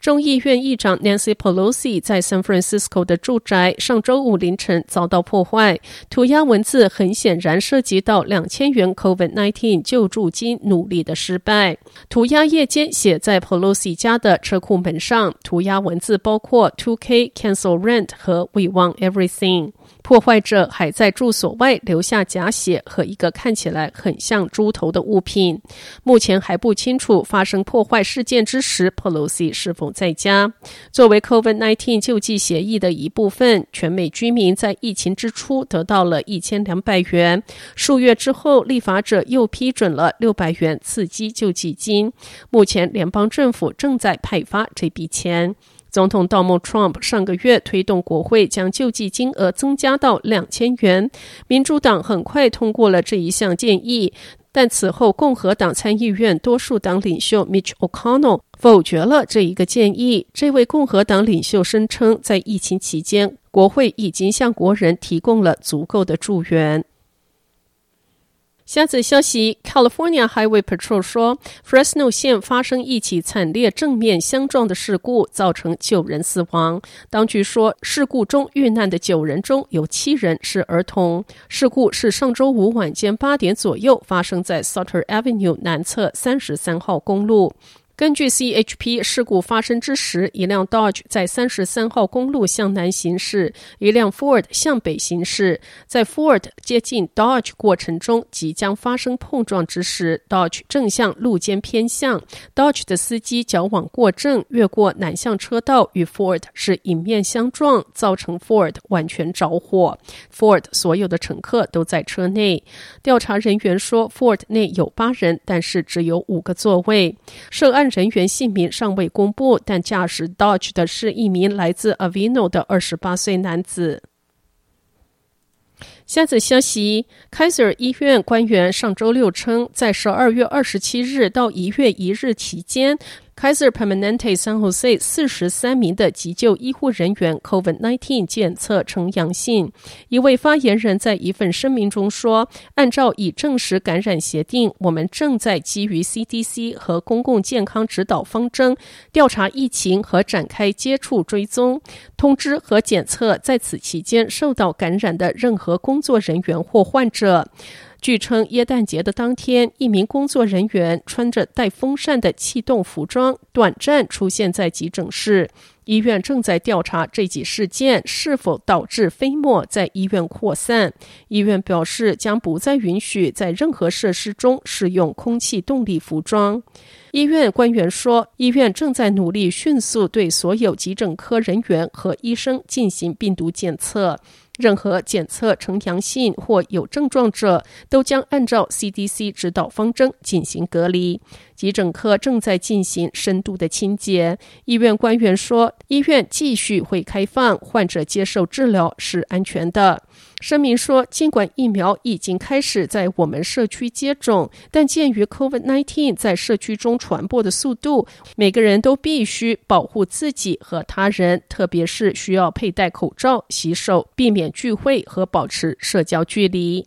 众议院议长 Nancy Pelosi 在 San Francisco 的住宅上周五凌晨遭到破坏，涂鸦文字很显然涉及到两千元 COVID-19 救助金努力的失败。涂鸦夜间写在 Pelosi 家的车库门上，涂鸦文字包括 2K Cancel Rent 和 We Want Everything。破坏者还在住所外留下假血和一个看起来很像猪头的物品。目前还不清楚发生破坏事件之时，Pelosi 是否在家。作为 COVID-19 救济协议的一部分，全美居民在疫情之初得到了一千两百元。数月之后，立法者又批准了六百元刺激救济金。目前，联邦政府正在派发这笔钱。总统 Donald Trump 上个月推动国会将救济金额增加到两千元，民主党很快通过了这一项建议，但此后共和党参议院多数党领袖 Mitch McConnell 否决了这一个建议。这位共和党领袖声称，在疫情期间，国会已经向国人提供了足够的助援。下次消息，California Highway Patrol 说，Fresno 县发生一起惨烈正面相撞的事故，造成九人死亡。当局说，事故中遇难的九人中有七人是儿童。事故是上周五晚间八点左右发生在 Sutter Avenue 南侧三十三号公路。根据 CHP，事故发生之时，一辆 Dodge 在三十三号公路向南行驶，一辆 Ford 向北行驶。在 Ford 接近 Dodge 过程中，即将发生碰撞之时，Dodge 正向路肩偏向，Dodge 的司机矫枉过正，越过南向车道，与 Ford 是迎面相撞，造成 Ford 完全着火。Ford 所有的乘客都在车内。调查人员说，Ford 内有八人，但是只有五个座位。涉案人员姓名尚未公布，但驾驶 Dodge 的是一名来自 Avino 的二十八岁男子。下则消息，Kaiser 医院官员上周六称，在十二月二十七日到一月一日期间。Kaiser Permanente San Jose 四十三名的急救医护人员 COVID-19 检测呈阳性。一位发言人在一份声明中说：“按照已证实感染协定，我们正在基于 CDC 和公共健康指导方针调查疫情和展开接触追踪、通知和检测在此期间受到感染的任何工作人员或患者。”据称，耶诞节的当天，一名工作人员穿着带风扇的气动服装，短暂出现在急诊室。医院正在调查这起事件是否导致飞沫在医院扩散。医院表示，将不再允许在任何设施中使用空气动力服装。医院官员说，医院正在努力迅速对所有急诊科人员和医生进行病毒检测。任何检测呈阳性或有症状者，都将按照 CDC 指导方针进行隔离。急诊科正在进行深度的清洁。医院官员说，医院继续会开放，患者接受治疗是安全的。声明说，尽管疫苗已经开始在我们社区接种，但鉴于 COVID-19 在社区中传播的速度，每个人都必须保护自己和他人，特别是需要佩戴口罩、洗手、避免聚会和保持社交距离。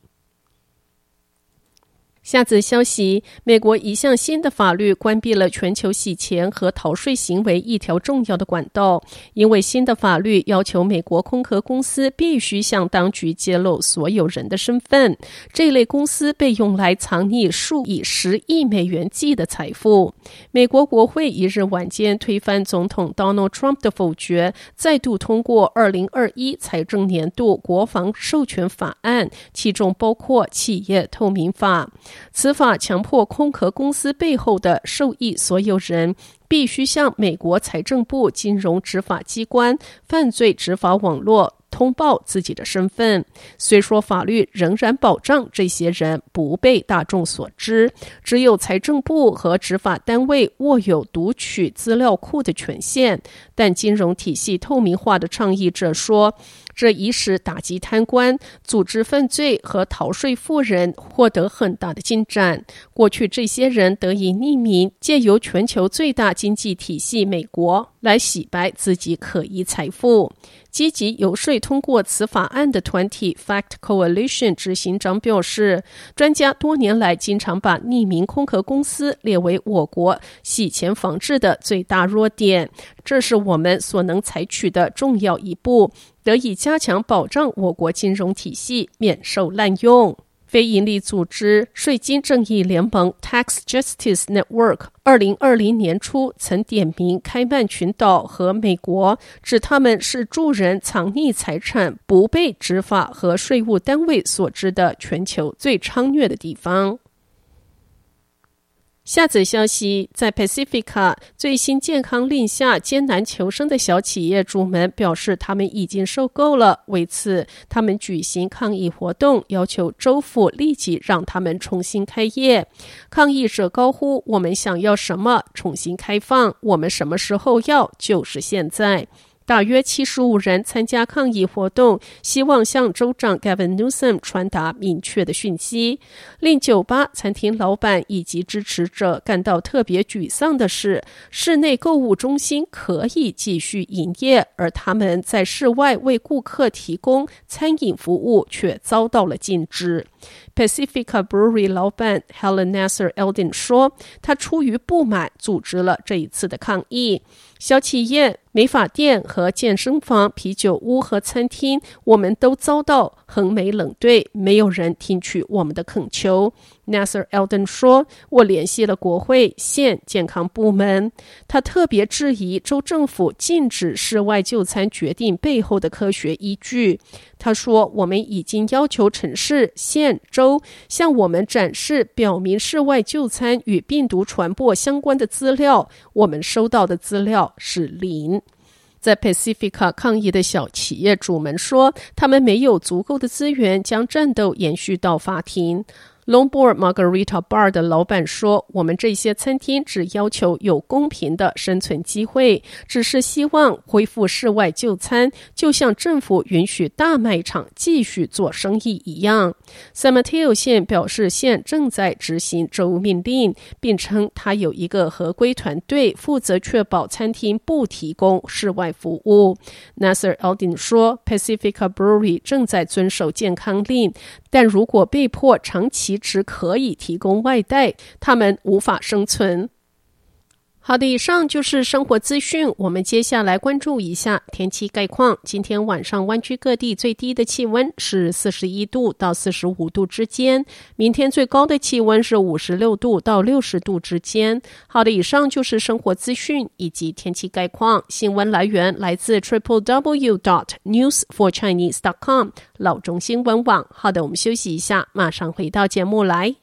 下则消息：美国一项新的法律关闭了全球洗钱和逃税行为一条重要的管道，因为新的法律要求美国空壳公司必须向当局揭露所有人的身份。这类公司被用来藏匿数以十亿美元计的财富。美国国会一日晚间推翻总统 Donald Trump 的否决，再度通过二零二一财政年度国防授权法案，其中包括企业透明法。此法强迫空壳公司背后的受益所有人必须向美国财政部金融执法机关、犯罪执法网络、通报自己的身份。虽说法律仍然保障这些人不被大众所知，只有财政部和执法单位握有读取资料库的权限，但金融体系透明化的倡议者说，这已使打击贪官、组织犯罪和逃税富人获得很大的进展。过去，这些人得以匿名，借由全球最大经济体系美国来洗白自己可疑财富。积极游说通过此法案的团体 Fact Coalition 执行长表示，专家多年来经常把匿名空壳公司列为我国洗钱防治的最大弱点。这是我们所能采取的重要一步，得以加强保障我国金融体系免受滥用。非营利组织税金正义联盟 （Tax Justice Network） 二零二零年初曾点名开曼群岛和美国，指他们是助人藏匿财产、不被执法和税务单位所知的全球最猖獗的地方。下则消息，在 Pacifica 最新健康令下艰难求生的小企业主们表示，他们已经受够了。为此，他们举行抗议活动，要求州府立即让他们重新开业。抗议者高呼：“我们想要什么？重新开放。我们什么时候要？就是现在。”大约七十五人参加抗议活动，希望向州长 Gavin Newsom 传达明确的讯息。令酒吧、餐厅老板以及支持者感到特别沮丧的是，室内购物中心可以继续营业，而他们在室外为顾客提供餐饮服务却遭到了禁止。Pacifica Brewery 老板 Helen Nasser Eldin 说：“他出于不满，组织了这一次的抗议。小企业、美发店和健身房、啤酒屋和餐厅，我们都遭到横眉冷对，没有人听取我们的恳求。” Nasser Eldin 说：“我联系了国会、县健康部门，他特别质疑州政府禁止室外就餐决定背后的科学依据。他说：‘我们已经要求城市、县、州向我们展示表明室外就餐与病毒传播相关的资料，我们收到的资料是零。’在 Pacifica 抗议的小企业主们说，他们没有足够的资源将战斗延续到法庭。” Longboard Margarita Bar 的老板说：“我们这些餐厅只要求有公平的生存机会，只是希望恢复室外就餐，就像政府允许大卖场继续做生意一样。” San Mateo 县表示，县正在执行州命令，并称他有一个合规团队负责确保餐厅不提供室外服务。Nasser Aldin 说：“Pacifica Brewery 正在遵守健康令，但如果被迫长期。”只可以提供外带，他们无法生存。好的，以上就是生活资讯。我们接下来关注一下天气概况。今天晚上湾区各地最低的气温是四十一度到四十五度之间，明天最高的气温是五十六度到六十度之间。好的，以上就是生活资讯以及天气概况。新闻来源来自 triple w dot news for chinese dot com 老中新闻网。好的，我们休息一下，马上回到节目来。